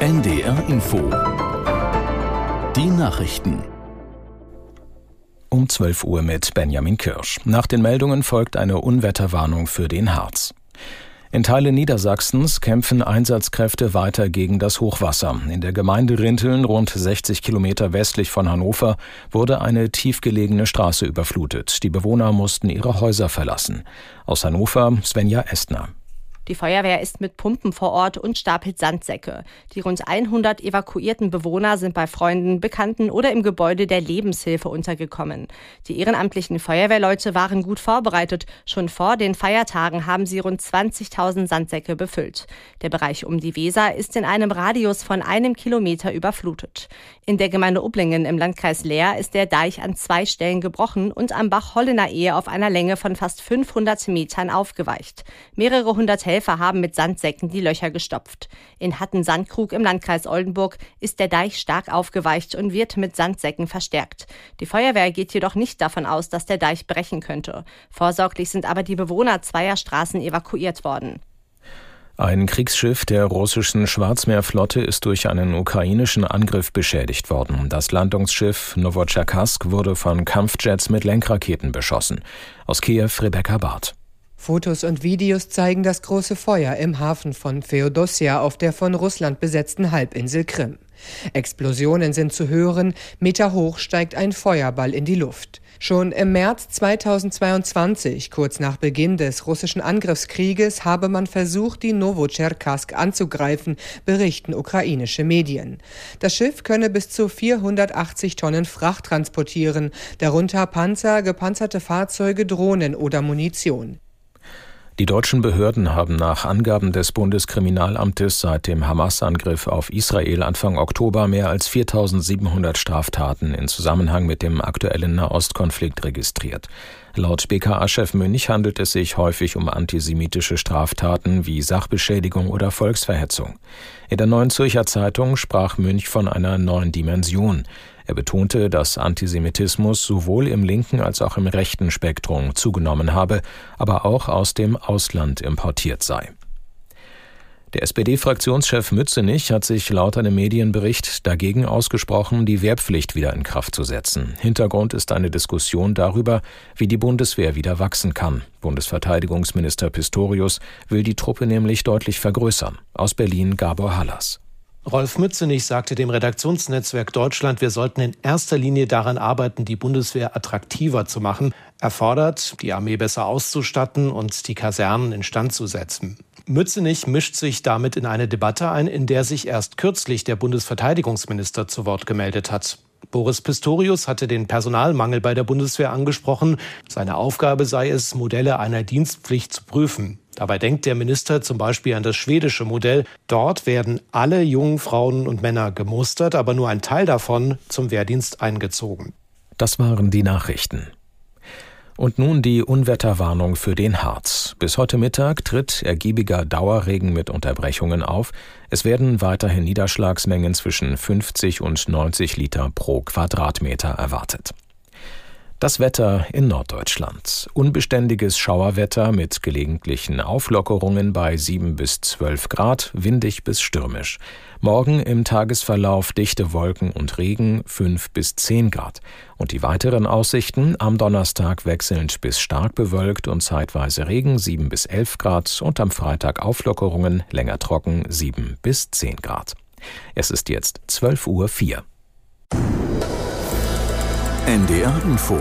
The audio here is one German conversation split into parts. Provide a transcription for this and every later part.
NDR Info. Die Nachrichten. Um 12 Uhr mit Benjamin Kirsch. Nach den Meldungen folgt eine Unwetterwarnung für den Harz. In Teilen Niedersachsens kämpfen Einsatzkräfte weiter gegen das Hochwasser. In der Gemeinde Rinteln, rund 60 Kilometer westlich von Hannover, wurde eine tiefgelegene Straße überflutet. Die Bewohner mussten ihre Häuser verlassen. Aus Hannover Svenja Estner. Die Feuerwehr ist mit Pumpen vor Ort und stapelt Sandsäcke. Die rund 100 evakuierten Bewohner sind bei Freunden, Bekannten oder im Gebäude der Lebenshilfe untergekommen. Die ehrenamtlichen Feuerwehrleute waren gut vorbereitet. Schon vor den Feiertagen haben sie rund 20.000 Sandsäcke befüllt. Der Bereich um die Weser ist in einem Radius von einem Kilometer überflutet. In der Gemeinde Ublingen im Landkreis Leer ist der Deich an zwei Stellen gebrochen und am Bach Hollener Ehe auf einer Länge von fast 500 Metern aufgeweicht. Mehrere hundert Helfer haben mit Sandsäcken die Löcher gestopft. In Hatten-Sandkrug im Landkreis Oldenburg ist der Deich stark aufgeweicht und wird mit Sandsäcken verstärkt. Die Feuerwehr geht jedoch nicht davon aus, dass der Deich brechen könnte. Vorsorglich sind aber die Bewohner zweier Straßen evakuiert worden. Ein Kriegsschiff der russischen Schwarzmeerflotte ist durch einen ukrainischen Angriff beschädigt worden. Das Landungsschiff Novocherkassk wurde von Kampfjets mit Lenkraketen beschossen. Aus Kiew Rebecca Barth. Fotos und Videos zeigen das große Feuer im Hafen von Feodosia auf der von Russland besetzten Halbinsel Krim. Explosionen sind zu hören, Meter hoch steigt ein Feuerball in die Luft. Schon im März 2022, kurz nach Beginn des russischen Angriffskrieges, habe man versucht, die Novocherkassk anzugreifen, berichten ukrainische Medien. Das Schiff könne bis zu 480 Tonnen Fracht transportieren, darunter Panzer, gepanzerte Fahrzeuge, Drohnen oder Munition. Die deutschen Behörden haben nach Angaben des Bundeskriminalamtes seit dem Hamas-Angriff auf Israel Anfang Oktober mehr als 4700 Straftaten in Zusammenhang mit dem aktuellen Nahostkonflikt registriert. Laut BKA-Chef Münch handelt es sich häufig um antisemitische Straftaten wie Sachbeschädigung oder Volksverhetzung. In der Neuen Zürcher Zeitung sprach Münch von einer neuen Dimension. Er betonte, dass Antisemitismus sowohl im linken als auch im rechten Spektrum zugenommen habe, aber auch aus dem Ausland importiert sei. Der SPD-Fraktionschef Mützenich hat sich laut einem Medienbericht dagegen ausgesprochen, die Wehrpflicht wieder in Kraft zu setzen. Hintergrund ist eine Diskussion darüber, wie die Bundeswehr wieder wachsen kann. Bundesverteidigungsminister Pistorius will die Truppe nämlich deutlich vergrößern. Aus Berlin Gabor Hallas. Rolf Mützenich sagte dem Redaktionsnetzwerk Deutschland, wir sollten in erster Linie daran arbeiten, die Bundeswehr attraktiver zu machen. Er fordert, die Armee besser auszustatten und die Kasernen instand zu setzen. Mützenich mischt sich damit in eine Debatte ein, in der sich erst kürzlich der Bundesverteidigungsminister zu Wort gemeldet hat. Boris Pistorius hatte den Personalmangel bei der Bundeswehr angesprochen. Seine Aufgabe sei es, Modelle einer Dienstpflicht zu prüfen. Dabei denkt der Minister zum Beispiel an das schwedische Modell. Dort werden alle jungen Frauen und Männer gemustert, aber nur ein Teil davon zum Wehrdienst eingezogen. Das waren die Nachrichten. Und nun die Unwetterwarnung für den Harz. Bis heute Mittag tritt ergiebiger Dauerregen mit Unterbrechungen auf. Es werden weiterhin Niederschlagsmengen zwischen 50 und 90 Liter pro Quadratmeter erwartet. Das Wetter in Norddeutschland. Unbeständiges Schauerwetter mit gelegentlichen Auflockerungen bei 7 bis 12 Grad, windig bis stürmisch. Morgen im Tagesverlauf dichte Wolken und Regen 5 bis 10 Grad. Und die weiteren Aussichten am Donnerstag wechselnd bis stark bewölkt und zeitweise Regen 7 bis 11 Grad und am Freitag Auflockerungen länger trocken 7 bis 10 Grad. Es ist jetzt 12 Uhr 4. NDR Info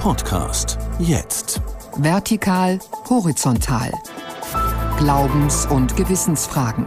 Podcast jetzt. Vertikal, horizontal. Glaubens- und Gewissensfragen.